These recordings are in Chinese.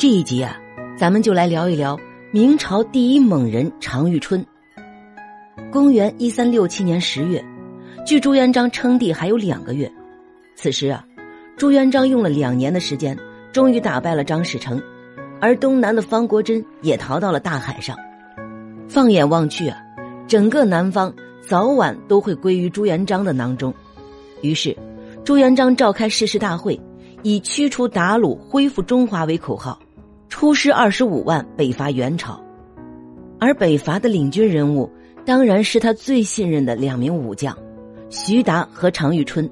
这一集啊，咱们就来聊一聊明朝第一猛人常遇春。公元一三六七年十月，距朱元璋称帝还有两个月。此时啊，朱元璋用了两年的时间，终于打败了张士诚，而东南的方国珍也逃到了大海上。放眼望去啊，整个南方早晚都会归于朱元璋的囊中。于是，朱元璋召开誓师大会，以驱除鞑虏、恢复中华为口号，出师二十五万北伐元朝。而北伐的领军人物，当然是他最信任的两名武将，徐达和常遇春。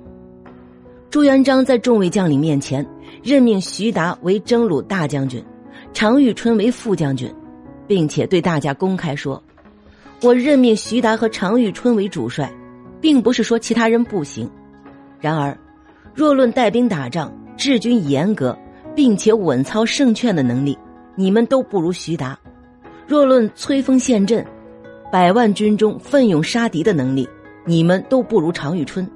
朱元璋在众位将领面前任命徐达为征虏大将军，常遇春为副将军，并且对大家公开说：“我任命徐达和常遇春为主帅，并不是说其他人不行。”然而，若论带兵打仗、治军严格，并且稳操胜券的能力，你们都不如徐达；若论摧锋陷阵、百万军中奋勇杀敌的能力，你们都不如常遇春。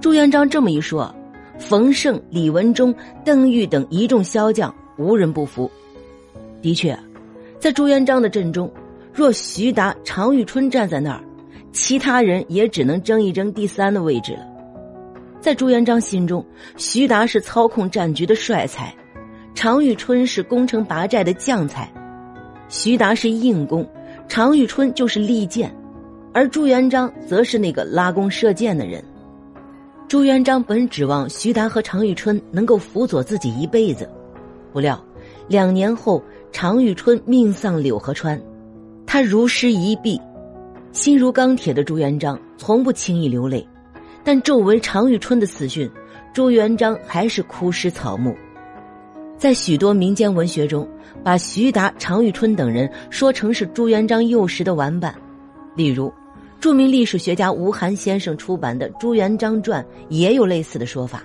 朱元璋这么一说，冯胜、李文忠、邓玉等一众骁将无人不服。的确，在朱元璋的阵中，若徐达、常遇春站在那儿，其他人也只能争一争第三的位置了。在朱元璋心中，徐达是操控战局的帅才，常遇春是攻城拔寨的将才。徐达是硬攻，常遇春就是利剑，而朱元璋则是那个拉弓射箭的人。朱元璋本指望徐达和常遇春能够辅佐自己一辈子，不料两年后常遇春命丧柳河川，他如尸一臂。心如钢铁的朱元璋从不轻易流泪。但骤闻常遇春的死讯，朱元璋还是枯湿草木。在许多民间文学中，把徐达、常遇春等人说成是朱元璋幼时的玩伴。例如，著名历史学家吴晗先生出版的《朱元璋传》也有类似的说法。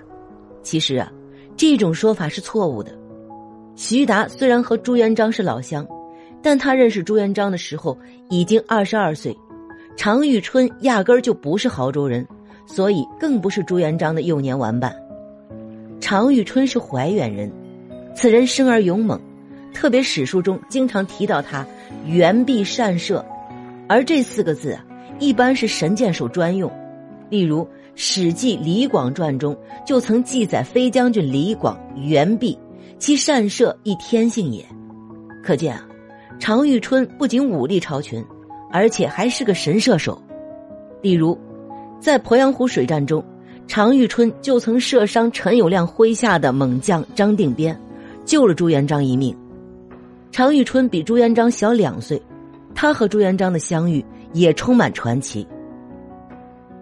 其实啊，这种说法是错误的。徐达虽然和朱元璋是老乡，但他认识朱元璋的时候已经二十二岁。常遇春压根儿就不是亳州人。所以更不是朱元璋的幼年玩伴。常遇春是怀远人，此人生而勇猛，特别史书中经常提到他圆臂善射，而这四个字啊，一般是神箭手专用。例如《史记·李广传》中就曾记载飞将军李广圆臂，其善射亦天性也。可见啊，常遇春不仅武力超群，而且还是个神射手。例如。在鄱阳湖水战中，常遇春就曾射伤陈友谅麾下的猛将张定边，救了朱元璋一命。常遇春比朱元璋小两岁，他和朱元璋的相遇也充满传奇。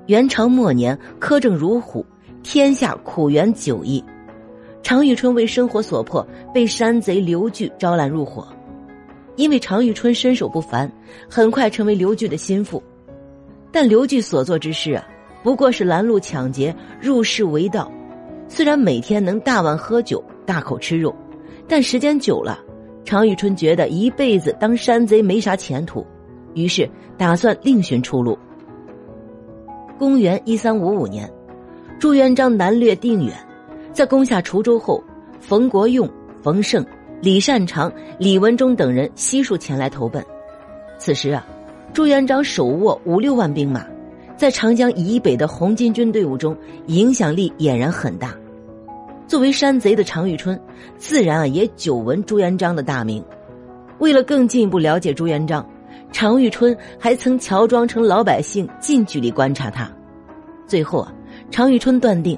元朝末年，苛政如虎，天下苦元久矣。常遇春为生活所迫，被山贼刘据招揽入伙。因为常遇春身手不凡，很快成为刘据的心腹。但刘据所做之事啊，不过是拦路抢劫、入室为盗。虽然每天能大碗喝酒、大口吃肉，但时间久了，常遇春觉得一辈子当山贼没啥前途，于是打算另寻出路。公元一三五五年，朱元璋南掠定远，在攻下滁州后，冯国用、冯胜、李善长、李文忠等人悉数前来投奔。此时啊。朱元璋手握五六万兵马，在长江以北的红巾军队伍中影响力俨然很大。作为山贼的常遇春，自然啊也久闻朱元璋的大名。为了更进一步了解朱元璋，常遇春还曾乔装成老百姓近距离观察他。最后啊，常遇春断定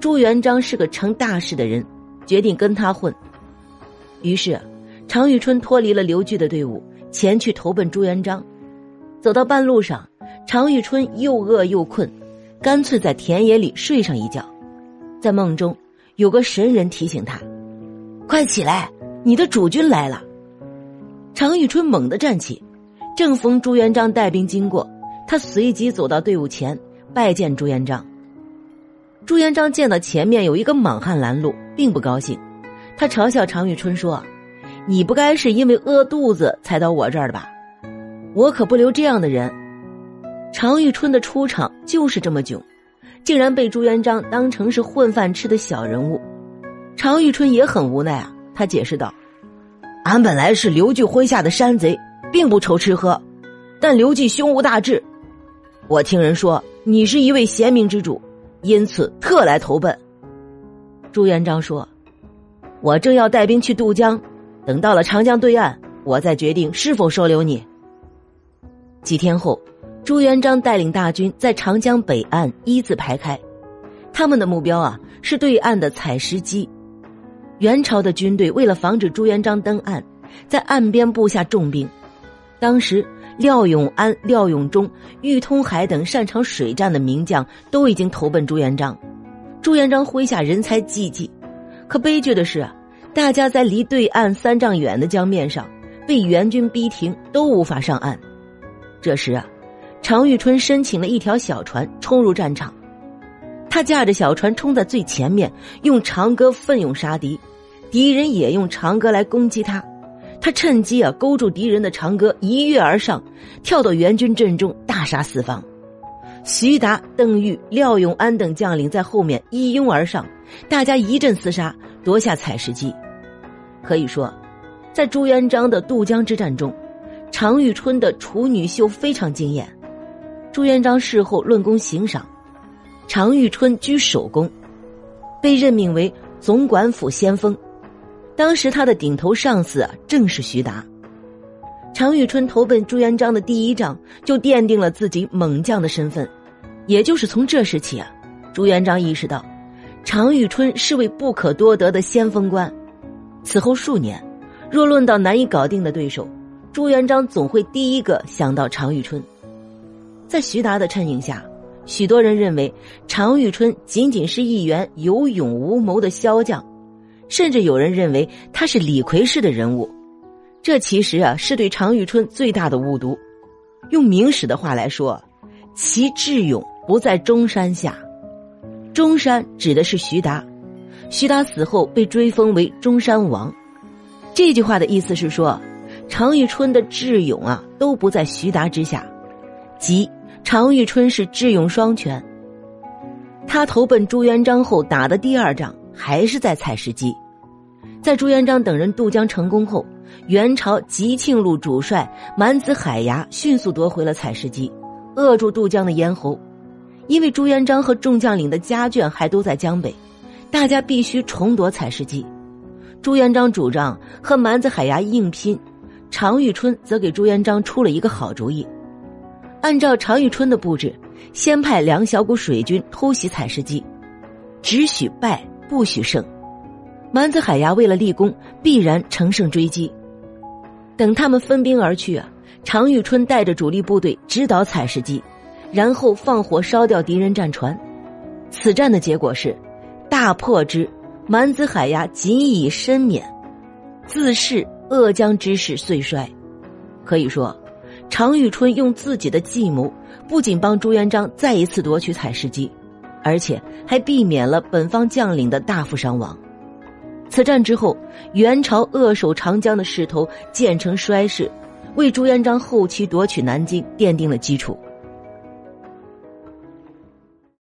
朱元璋是个成大事的人，决定跟他混。于是，常遇春脱离了刘据的队伍，前去投奔朱元璋。走到半路上，常遇春又饿又困，干脆在田野里睡上一觉。在梦中，有个神人提醒他：“快起来，你的主君来了。”常遇春猛地站起，正逢朱元璋带兵经过，他随即走到队伍前拜见朱元璋。朱元璋见到前面有一个莽汉拦路，并不高兴，他嘲笑常遇春说：“你不该是因为饿肚子才到我这儿的吧？”我可不留这样的人。常遇春的出场就是这么囧，竟然被朱元璋当成是混饭吃的小人物。常遇春也很无奈啊，他解释道：“俺本来是刘据麾下的山贼，并不愁吃喝，但刘季胸无大志。我听人说你是一位贤明之主，因此特来投奔。”朱元璋说：“我正要带兵去渡江，等到了长江对岸，我再决定是否收留你。”几天后，朱元璋带领大军在长江北岸一字排开，他们的目标啊是对岸的采石矶。元朝的军队为了防止朱元璋登岸，在岸边布下重兵。当时廖永安、廖永忠、郁通海等擅长水战的名将都已经投奔朱元璋。朱元璋麾下人才济济，可悲剧的是啊，大家在离对岸三丈远的江面上被元军逼停，都无法上岸。这时啊，常遇春申请了一条小船冲入战场，他驾着小船冲在最前面，用长戈奋勇杀敌，敌人也用长戈来攻击他，他趁机啊勾住敌人的长戈，一跃而上，跳到援军阵中，大杀四方。徐达、邓玉、廖永安等将领在后面一拥而上，大家一阵厮杀，夺下采石矶。可以说，在朱元璋的渡江之战中。常遇春的处女秀非常惊艳，朱元璋事后论功行赏，常遇春居首功，被任命为总管府先锋。当时他的顶头上司啊正是徐达。常遇春投奔朱元璋的第一仗就奠定了自己猛将的身份，也就是从这时起啊，朱元璋意识到，常遇春是位不可多得的先锋官。此后数年，若论到难以搞定的对手。朱元璋总会第一个想到常遇春，在徐达的衬影下，许多人认为常遇春仅仅是一员有勇无谋的骁将，甚至有人认为他是李逵式的人物。这其实啊是对常遇春最大的误读。用明史的话来说，其智勇不在中山下。中山指的是徐达，徐达死后被追封为中山王。这句话的意思是说。常遇春的智勇啊，都不在徐达之下，即常遇春是智勇双全。他投奔朱元璋后打的第二仗，还是在采石矶。在朱元璋等人渡江成功后，元朝吉庆路主帅满子海牙迅速夺回了采石矶，扼住渡江的咽喉。因为朱元璋和众将领的家眷还都在江北，大家必须重夺采石矶。朱元璋主张和蛮子海牙硬拼。常遇春则给朱元璋出了一个好主意，按照常遇春的布置，先派两小股水军偷袭采石矶，只许败不许胜。蛮子海牙为了立功，必然乘胜追击。等他们分兵而去啊，常遇春带着主力部队直捣采石矶，然后放火烧掉敌人战船。此战的结果是大破之，蛮子海牙仅以身免，自恃。鄂江之势遂衰，可以说，常遇春用自己的计谋，不仅帮朱元璋再一次夺取采石矶，而且还避免了本方将领的大幅伤亡。此战之后，元朝扼守长江的势头渐成衰势，为朱元璋后期夺取南京奠定了基础。